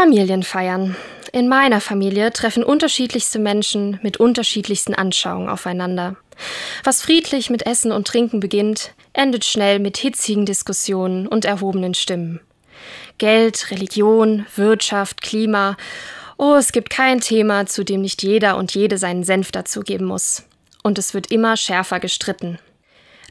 Familienfeiern. In meiner Familie treffen unterschiedlichste Menschen mit unterschiedlichsten Anschauungen aufeinander. Was friedlich mit Essen und Trinken beginnt, endet schnell mit hitzigen Diskussionen und erhobenen Stimmen. Geld, Religion, Wirtschaft, Klima. Oh, es gibt kein Thema, zu dem nicht jeder und jede seinen Senf dazugeben muss. Und es wird immer schärfer gestritten.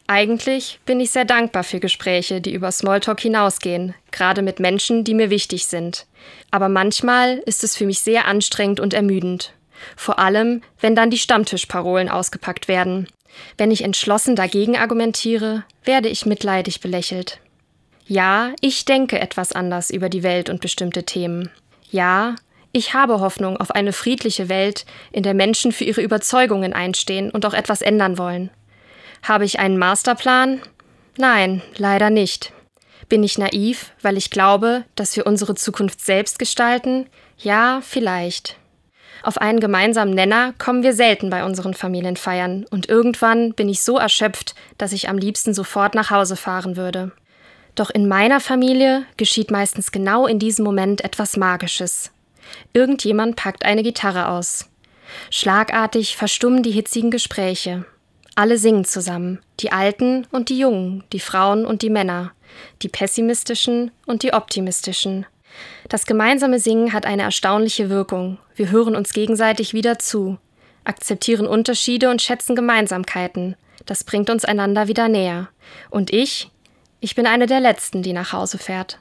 Eigentlich bin ich sehr dankbar für Gespräche, die über Smalltalk hinausgehen, gerade mit Menschen, die mir wichtig sind. Aber manchmal ist es für mich sehr anstrengend und ermüdend. Vor allem, wenn dann die Stammtischparolen ausgepackt werden. Wenn ich entschlossen dagegen argumentiere, werde ich mitleidig belächelt. Ja, ich denke etwas anders über die Welt und bestimmte Themen. Ja, ich habe Hoffnung auf eine friedliche Welt, in der Menschen für ihre Überzeugungen einstehen und auch etwas ändern wollen. Habe ich einen Masterplan? Nein, leider nicht. Bin ich naiv, weil ich glaube, dass wir unsere Zukunft selbst gestalten? Ja, vielleicht. Auf einen gemeinsamen Nenner kommen wir selten bei unseren Familienfeiern, und irgendwann bin ich so erschöpft, dass ich am liebsten sofort nach Hause fahren würde. Doch in meiner Familie geschieht meistens genau in diesem Moment etwas Magisches. Irgendjemand packt eine Gitarre aus. Schlagartig verstummen die hitzigen Gespräche. Alle singen zusammen, die Alten und die Jungen, die Frauen und die Männer, die pessimistischen und die optimistischen. Das gemeinsame Singen hat eine erstaunliche Wirkung. Wir hören uns gegenseitig wieder zu, akzeptieren Unterschiede und schätzen Gemeinsamkeiten. Das bringt uns einander wieder näher. Und ich, ich bin eine der Letzten, die nach Hause fährt.